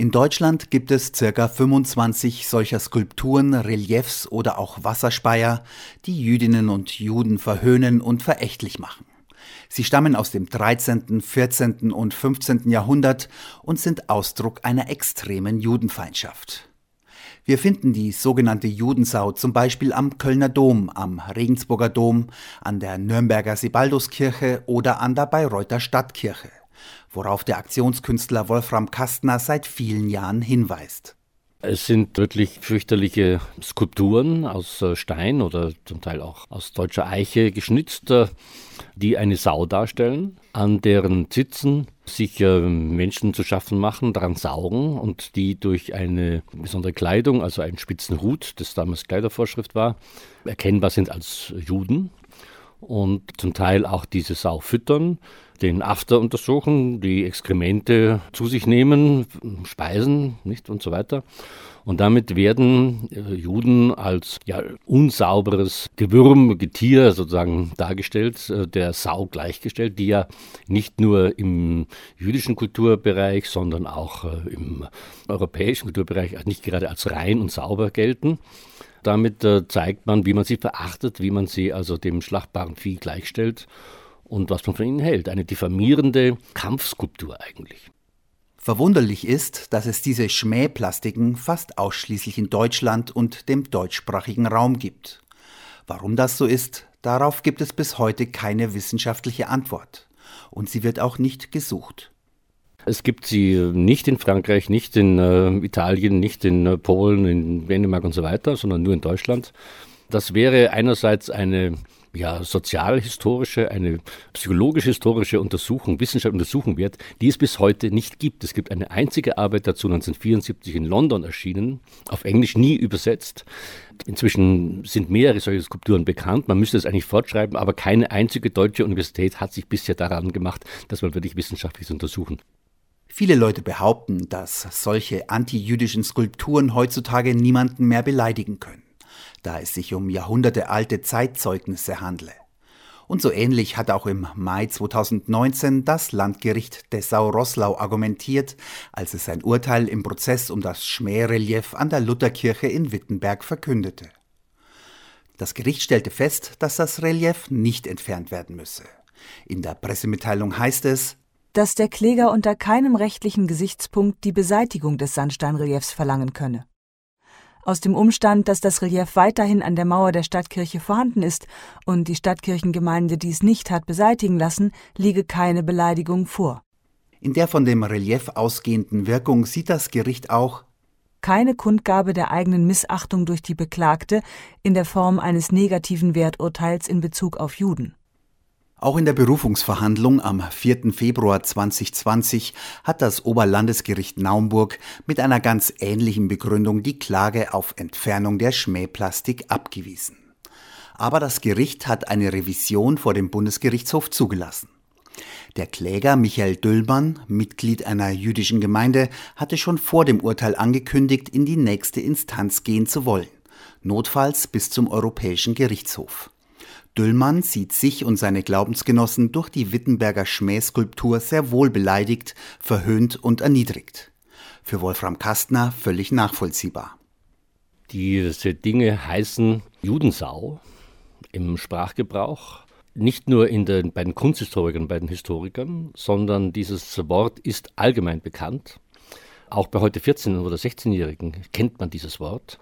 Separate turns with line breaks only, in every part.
In Deutschland gibt es ca. 25 solcher Skulpturen, Reliefs oder auch Wasserspeier, die Jüdinnen und Juden verhöhnen und verächtlich machen. Sie stammen aus dem 13., 14. und 15. Jahrhundert und sind Ausdruck einer extremen Judenfeindschaft. Wir finden die sogenannte Judensau zum Beispiel am Kölner Dom, am Regensburger Dom, an der Nürnberger Sibalduskirche oder an der Bayreuther Stadtkirche worauf der Aktionskünstler Wolfram Kastner seit vielen Jahren hinweist.
Es sind wirklich fürchterliche Skulpturen aus äh, Stein oder zum Teil auch aus deutscher Eiche geschnitzt, äh, die eine Sau darstellen, an deren Zitzen sich äh, Menschen zu schaffen machen, daran saugen und die durch eine besondere Kleidung, also einen spitzen Hut, das damals Kleidervorschrift war, erkennbar sind als Juden und zum Teil auch diese Sau füttern den After untersuchen, die Exkremente zu sich nehmen, speisen, nicht und so weiter. Und damit werden äh, Juden als ja, unsauberes Gewürm, Getier sozusagen dargestellt, äh, der Sau gleichgestellt, die ja nicht nur im jüdischen Kulturbereich, sondern auch äh, im europäischen Kulturbereich nicht gerade als rein und sauber gelten. Damit zeigt man, wie man sie verachtet, wie man sie also dem schlachtbaren Vieh gleichstellt und was man von ihnen hält. Eine diffamierende Kampfskulptur eigentlich.
Verwunderlich ist, dass es diese Schmähplastiken fast ausschließlich in Deutschland und dem deutschsprachigen Raum gibt. Warum das so ist, darauf gibt es bis heute keine wissenschaftliche Antwort. Und sie wird auch nicht gesucht.
Es gibt sie nicht in Frankreich, nicht in äh, Italien, nicht in äh, Polen, in Dänemark und so weiter, sondern nur in Deutschland. Das wäre einerseits eine ja, sozialhistorische, eine psychologisch-historische Untersuchung, Wissenschaft untersuchen wird, die es bis heute nicht gibt. Es gibt eine einzige Arbeit dazu, 1974 in London erschienen, auf Englisch nie übersetzt. Inzwischen sind mehrere solche Skulpturen bekannt. Man müsste es eigentlich fortschreiben, aber keine einzige deutsche Universität hat sich bisher daran gemacht, dass man wirklich wissenschaftlich untersuchen.
Viele Leute behaupten, dass solche antijüdischen Skulpturen heutzutage niemanden mehr beleidigen können da es sich um jahrhundertealte Zeitzeugnisse handle. Und so ähnlich hat auch im Mai 2019 das Landgericht Dessau-Roßlau argumentiert, als es sein Urteil im Prozess um das Schmährelief an der Lutherkirche in Wittenberg verkündete. Das Gericht stellte fest, dass das Relief nicht entfernt werden müsse. In der Pressemitteilung heißt es,
dass der Kläger unter keinem rechtlichen Gesichtspunkt die Beseitigung des Sandsteinreliefs verlangen könne. Aus dem Umstand, dass das Relief weiterhin an der Mauer der Stadtkirche vorhanden ist und die Stadtkirchengemeinde dies nicht hat beseitigen lassen, liege keine Beleidigung vor.
In der von dem Relief ausgehenden Wirkung sieht das Gericht auch
keine Kundgabe der eigenen Missachtung durch die Beklagte in der Form eines negativen Werturteils in Bezug auf Juden.
Auch in der Berufungsverhandlung am 4. Februar 2020 hat das Oberlandesgericht Naumburg mit einer ganz ähnlichen Begründung die Klage auf Entfernung der Schmähplastik abgewiesen. Aber das Gericht hat eine Revision vor dem Bundesgerichtshof zugelassen. Der Kläger Michael Düllmann, Mitglied einer jüdischen Gemeinde, hatte schon vor dem Urteil angekündigt, in die nächste Instanz gehen zu wollen, notfalls bis zum Europäischen Gerichtshof. Düllmann sieht sich und seine Glaubensgenossen durch die Wittenberger Schmähskulptur sehr wohl beleidigt, verhöhnt und erniedrigt. Für Wolfram Kastner völlig nachvollziehbar.
Diese Dinge heißen Judensau im Sprachgebrauch. Nicht nur in den, bei den Kunsthistorikern, bei den Historikern, sondern dieses Wort ist allgemein bekannt. Auch bei heute 14- oder 16-Jährigen kennt man dieses Wort.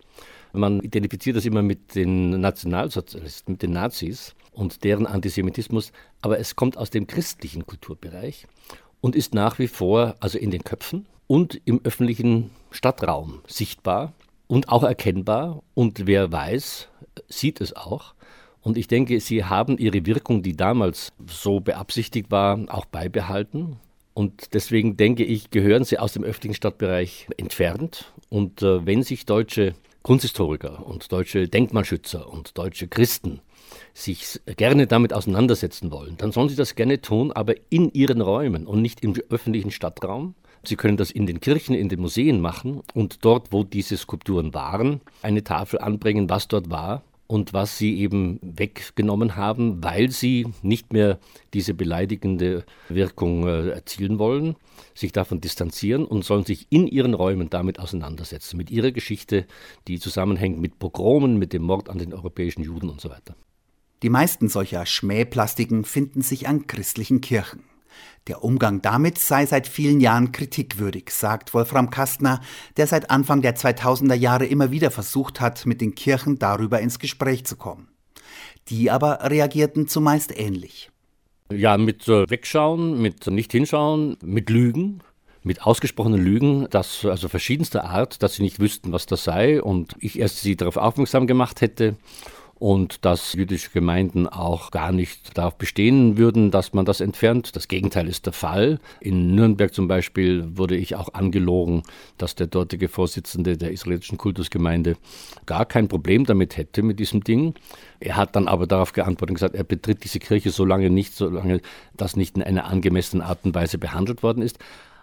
Man identifiziert das immer mit den Nationalsozialisten, mit den Nazis und deren Antisemitismus, aber es kommt aus dem christlichen Kulturbereich und ist nach wie vor also in den Köpfen und im öffentlichen Stadtraum sichtbar und auch erkennbar und wer weiß, sieht es auch. Und ich denke, sie haben ihre Wirkung, die damals so beabsichtigt war, auch beibehalten. Und deswegen denke ich, gehören sie aus dem öffentlichen Stadtbereich entfernt. Und äh, wenn sich deutsche Kunsthistoriker und deutsche Denkmalschützer und deutsche Christen sich gerne damit auseinandersetzen wollen, dann sollen sie das gerne tun, aber in ihren Räumen und nicht im öffentlichen Stadtraum. Sie können das in den Kirchen, in den Museen machen und dort, wo diese Skulpturen waren, eine Tafel anbringen, was dort war und was sie eben weggenommen haben, weil sie nicht mehr diese beleidigende Wirkung äh, erzielen wollen, sich davon distanzieren und sollen sich in ihren Räumen damit auseinandersetzen, mit ihrer Geschichte, die zusammenhängt mit Pogromen, mit dem Mord an den europäischen Juden und so weiter.
Die meisten solcher Schmähplastiken finden sich an christlichen Kirchen. Der Umgang damit sei seit vielen Jahren kritikwürdig, sagt Wolfram Kastner, der seit Anfang der 2000er Jahre immer wieder versucht hat, mit den Kirchen darüber ins Gespräch zu kommen. Die aber reagierten zumeist ähnlich.
Ja, mit äh, Wegschauen, mit nicht hinschauen, mit Lügen, mit ausgesprochenen Lügen, das also verschiedenster Art, dass sie nicht wüssten, was das sei und ich erst sie darauf aufmerksam gemacht hätte und dass jüdische Gemeinden auch gar nicht darauf bestehen würden, dass man das entfernt. Das Gegenteil ist der Fall. In Nürnberg zum Beispiel wurde ich auch angelogen, dass der dortige Vorsitzende der israelitischen Kultusgemeinde gar kein Problem damit hätte mit diesem Ding. Er hat dann aber darauf geantwortet und gesagt, er betritt diese Kirche so lange nicht, solange das nicht in einer angemessenen Art und Weise behandelt worden ist.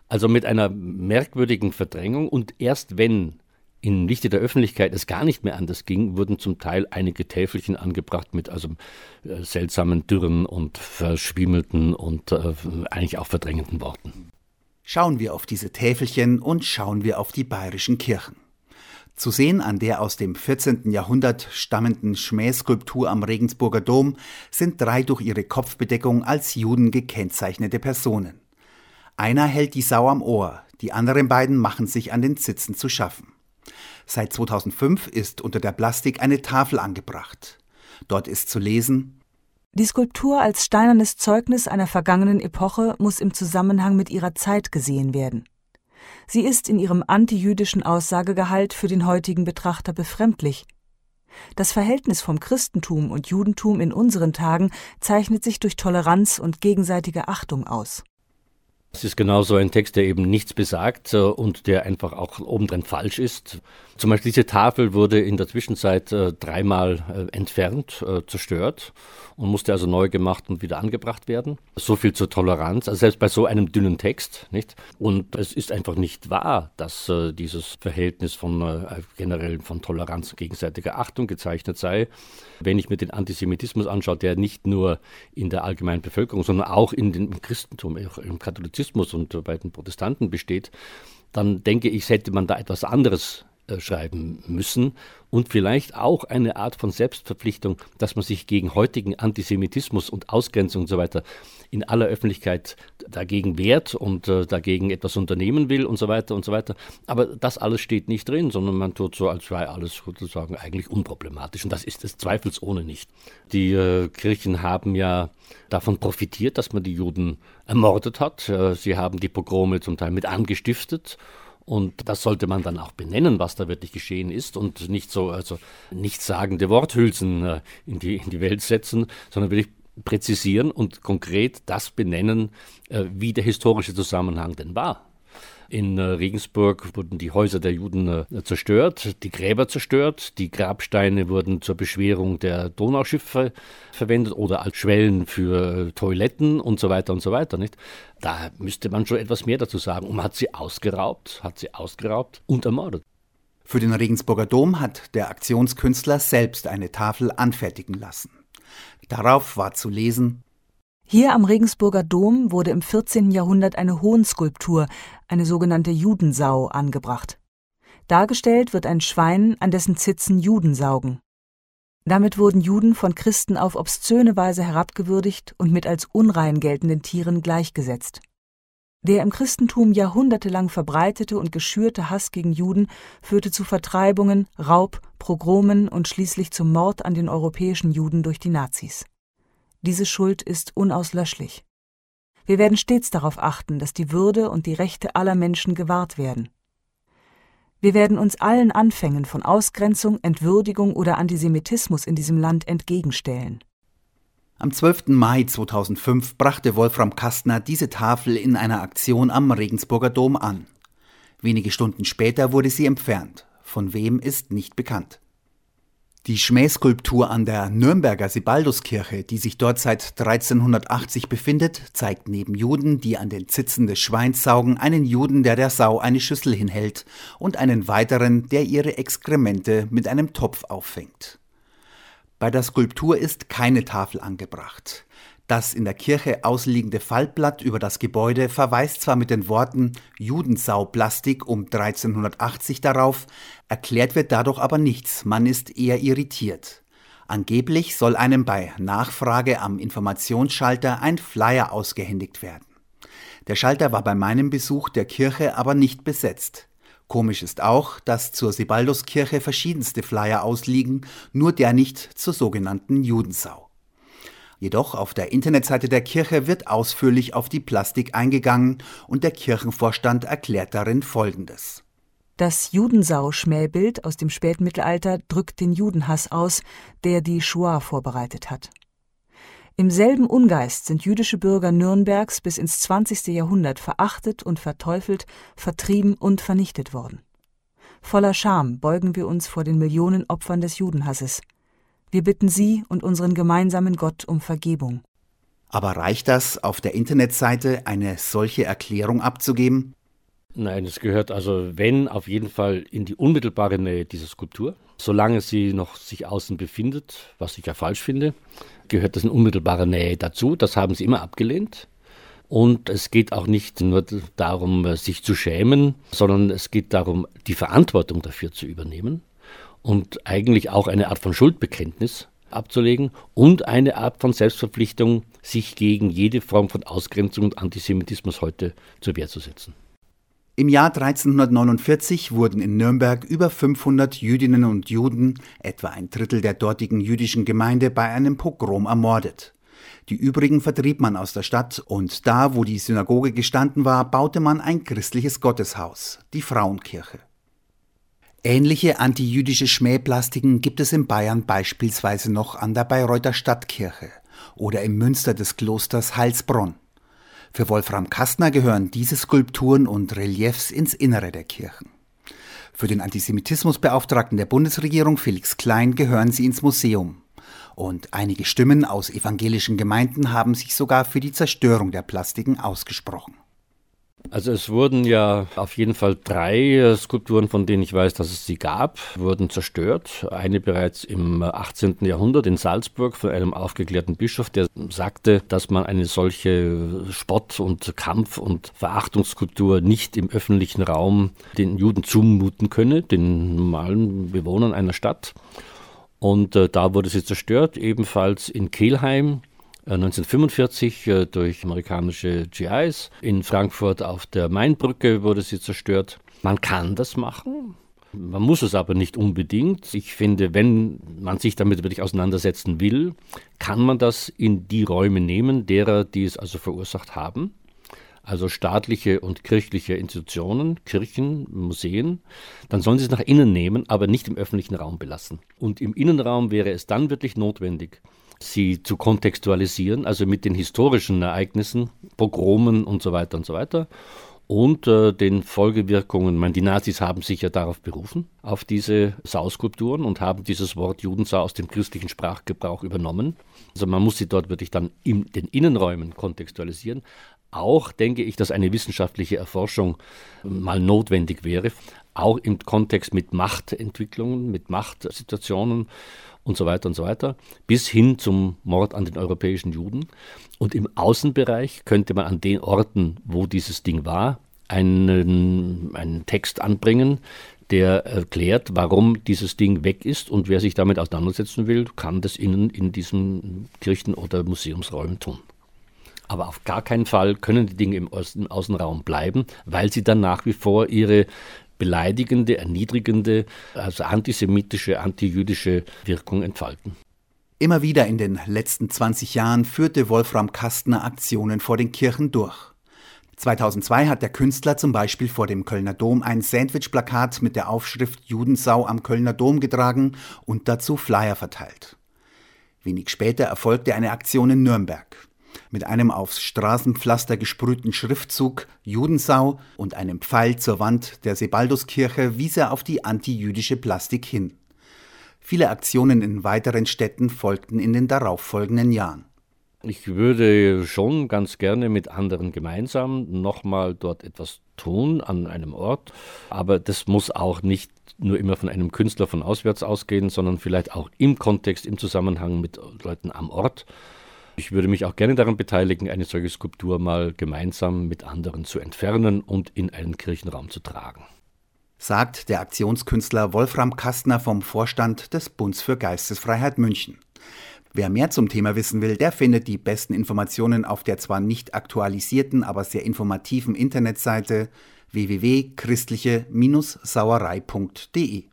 Also mit einer merkwürdigen Verdrängung und erst wenn im Lichte der Öffentlichkeit es gar nicht mehr anders ging, wurden zum Teil einige Täfelchen angebracht mit also äh, seltsamen, dürren und verschwimmelten und äh, eigentlich auch verdrängenden Worten.
Schauen wir auf diese Täfelchen und schauen wir auf die bayerischen Kirchen. Zu sehen an der aus dem 14. Jahrhundert stammenden Schmähskulptur am Regensburger Dom sind drei durch ihre Kopfbedeckung als Juden gekennzeichnete Personen. Einer hält die Sau am Ohr, die anderen beiden machen sich an den Zitzen zu schaffen. Seit 2005 ist unter der Plastik eine Tafel angebracht. Dort ist zu lesen
Die Skulptur als steinernes Zeugnis einer vergangenen Epoche muss im Zusammenhang mit ihrer Zeit gesehen werden. Sie ist in ihrem antijüdischen Aussagegehalt für den heutigen Betrachter befremdlich. Das Verhältnis vom Christentum und Judentum in unseren Tagen zeichnet sich durch Toleranz und gegenseitige Achtung aus.
Es ist genau so ein Text, der eben nichts besagt äh, und der einfach auch obendrein falsch ist. Zum Beispiel diese Tafel wurde in der Zwischenzeit äh, dreimal äh, entfernt, zerstört und musste also neu gemacht und wieder angebracht werden. So viel zur Toleranz, also selbst bei so einem dünnen Text, nicht? Und es ist einfach nicht wahr, dass dieses Verhältnis von generell von Toleranz und gegenseitiger Achtung gezeichnet sei. Wenn ich mir den Antisemitismus anschaue, der nicht nur in der allgemeinen Bevölkerung, sondern auch in den, im Christentum, auch im Katholizismus und bei den Protestanten besteht, dann denke ich, hätte man da etwas anderes äh, schreiben müssen und vielleicht auch eine Art von Selbstverpflichtung, dass man sich gegen heutigen Antisemitismus und Ausgrenzung und so weiter in aller Öffentlichkeit dagegen wehrt und äh, dagegen etwas unternehmen will und so weiter und so weiter. Aber das alles steht nicht drin, sondern man tut so, als sei alles sozusagen eigentlich unproblematisch. Und das ist es zweifelsohne nicht. Die äh, Kirchen haben ja davon profitiert, dass man die Juden ermordet hat. Äh, sie haben die Pogrome zum Teil mit angestiftet und das sollte man dann auch benennen, was da wirklich geschehen ist und nicht so also nichtssagende Worthülsen äh, in, die, in die Welt setzen, sondern wirklich präzisieren und konkret das benennen, äh, wie der historische Zusammenhang denn war. In äh, Regensburg wurden die Häuser der Juden äh, zerstört, die Gräber zerstört, die Grabsteine wurden zur Beschwerung der Donauschiffe verwendet oder als Schwellen für Toiletten und so weiter und so weiter. Nicht? Da müsste man schon etwas mehr dazu sagen. Und man hat sie ausgeraubt, hat sie ausgeraubt und ermordet.
Für den Regensburger Dom hat der Aktionskünstler selbst eine Tafel anfertigen lassen. Darauf war zu lesen
hier am Regensburger Dom wurde im 14. Jahrhundert eine Hohenskulptur, eine sogenannte Judensau, angebracht. Dargestellt wird ein Schwein, an dessen Zitzen Juden saugen. Damit wurden Juden von Christen auf obszöne Weise herabgewürdigt und mit als unrein geltenden Tieren gleichgesetzt. Der im Christentum jahrhundertelang verbreitete und geschürte Hass gegen Juden führte zu Vertreibungen, Raub, Pogromen und schließlich zum Mord an den europäischen Juden durch die Nazis. Diese Schuld ist unauslöschlich. Wir werden stets darauf achten, dass die Würde und die Rechte aller Menschen gewahrt werden. Wir werden uns allen Anfängen von Ausgrenzung, Entwürdigung oder Antisemitismus in diesem Land entgegenstellen.
Am 12. Mai 2005 brachte Wolfram Kastner diese Tafel in einer Aktion am Regensburger Dom an. Wenige Stunden später wurde sie entfernt. Von wem ist nicht bekannt. Die Schmähskulptur an der Nürnberger Sibalduskirche, die sich dort seit 1380 befindet, zeigt neben Juden, die an den Zitzen des Schweins saugen, einen Juden, der der Sau eine Schüssel hinhält und einen weiteren, der ihre Exkremente mit einem Topf auffängt. Bei der Skulptur ist keine Tafel angebracht. Das in der Kirche ausliegende Faltblatt über das Gebäude verweist zwar mit den Worten Judensauplastik um 1380 darauf, erklärt wird dadurch aber nichts, man ist eher irritiert. Angeblich soll einem bei Nachfrage am Informationsschalter ein Flyer ausgehändigt werden. Der Schalter war bei meinem Besuch der Kirche aber nicht besetzt. Komisch ist auch, dass zur Sebalduskirche verschiedenste Flyer ausliegen, nur der nicht zur sogenannten Judensau. Jedoch auf der Internetseite der Kirche wird ausführlich auf die Plastik eingegangen und der Kirchenvorstand erklärt darin Folgendes.
Das Judensau-Schmähbild aus dem Spätmittelalter drückt den Judenhass aus, der die Shoah vorbereitet hat. Im selben Ungeist sind jüdische Bürger Nürnbergs bis ins 20. Jahrhundert verachtet und verteufelt, vertrieben und vernichtet worden. Voller Scham beugen wir uns vor den Millionen Opfern des Judenhasses. Wir bitten Sie und unseren gemeinsamen Gott um Vergebung.
Aber reicht das, auf der Internetseite eine solche Erklärung abzugeben?
Nein, es gehört also, wenn, auf jeden Fall in die unmittelbare Nähe dieser Skulptur. Solange sie noch sich außen befindet, was ich ja falsch finde, gehört das in unmittelbarer Nähe dazu. Das haben sie immer abgelehnt. Und es geht auch nicht nur darum, sich zu schämen, sondern es geht darum, die Verantwortung dafür zu übernehmen und eigentlich auch eine Art von Schuldbekenntnis abzulegen und eine Art von Selbstverpflichtung, sich gegen jede Form von Ausgrenzung und Antisemitismus heute zur Wehr zu setzen.
Im Jahr 1349 wurden in Nürnberg über 500 Jüdinnen und Juden, etwa ein Drittel der dortigen jüdischen Gemeinde, bei einem Pogrom ermordet. Die übrigen vertrieb man aus der Stadt und da, wo die Synagoge gestanden war, baute man ein christliches Gotteshaus, die Frauenkirche. Ähnliche antijüdische Schmähplastiken gibt es in Bayern beispielsweise noch an der Bayreuther Stadtkirche oder im Münster des Klosters Heilsbronn. Für Wolfram Kastner gehören diese Skulpturen und Reliefs ins Innere der Kirchen. Für den Antisemitismusbeauftragten der Bundesregierung Felix Klein gehören sie ins Museum. Und einige Stimmen aus evangelischen Gemeinden haben sich sogar für die Zerstörung der Plastiken ausgesprochen.
Also es wurden ja auf jeden Fall drei äh, Skulpturen, von denen ich weiß, dass es sie gab, wurden zerstört. Eine bereits im 18. Jahrhundert in Salzburg von einem aufgeklärten Bischof, der sagte, dass man eine solche Spott- und Kampf- und Verachtungsskulptur nicht im öffentlichen Raum den Juden zumuten könne, den normalen Bewohnern einer Stadt. Und äh, da wurde sie zerstört, ebenfalls in Kelheim 1945 äh, durch amerikanische GIs. In Frankfurt auf der Mainbrücke wurde sie zerstört. Man kann das machen. Man muss es aber nicht unbedingt. Ich finde, wenn man sich damit wirklich auseinandersetzen will, kann man das in die Räume nehmen, derer, die es also verursacht haben. Also staatliche und kirchliche Institutionen, Kirchen, Museen, dann sollen sie es nach innen nehmen, aber nicht im öffentlichen Raum belassen. Und im Innenraum wäre es dann wirklich notwendig, sie zu kontextualisieren, also mit den historischen Ereignissen, Pogromen und so weiter und so weiter und äh, den Folgewirkungen. Meine, die Nazis haben sich ja darauf berufen, auf diese Sauskulpturen und haben dieses Wort Judensau aus dem christlichen Sprachgebrauch übernommen. Also man muss sie dort wirklich dann in den Innenräumen kontextualisieren. Auch denke ich, dass eine wissenschaftliche Erforschung mal notwendig wäre, auch im Kontext mit Machtentwicklungen, mit Machtsituationen und so weiter und so weiter, bis hin zum Mord an den europäischen Juden. Und im Außenbereich könnte man an den Orten, wo dieses Ding war, einen, einen Text anbringen, der erklärt, warum dieses Ding weg ist und wer sich damit auseinandersetzen will, kann das innen in diesen Kirchen- oder Museumsräumen tun. Aber auf gar keinen Fall können die Dinge im Außenraum bleiben, weil sie dann nach wie vor ihre beleidigende, erniedrigende, also antisemitische, antijüdische Wirkung entfalten.
Immer wieder in den letzten 20 Jahren führte Wolfram Kastner Aktionen vor den Kirchen durch. 2002 hat der Künstler zum Beispiel vor dem Kölner Dom ein Sandwich-Plakat mit der Aufschrift Judensau am Kölner Dom getragen und dazu Flyer verteilt. Wenig später erfolgte eine Aktion in Nürnberg mit einem aufs Straßenpflaster gesprühten Schriftzug Judensau und einem Pfeil zur Wand der Sebalduskirche wies er auf die antijüdische Plastik hin. Viele Aktionen in weiteren Städten folgten in den darauffolgenden Jahren.
Ich würde schon ganz gerne mit anderen gemeinsam nochmal dort etwas tun an einem Ort, aber das muss auch nicht nur immer von einem Künstler von auswärts ausgehen, sondern vielleicht auch im Kontext, im Zusammenhang mit Leuten am Ort. Ich würde mich auch gerne daran beteiligen, eine solche Skulptur mal gemeinsam mit anderen zu entfernen und in einen Kirchenraum zu tragen.
Sagt der Aktionskünstler Wolfram Kastner vom Vorstand des Bunds für Geistesfreiheit München. Wer mehr zum Thema wissen will, der findet die besten Informationen auf der zwar nicht aktualisierten, aber sehr informativen Internetseite www.christliche-sauerei.de.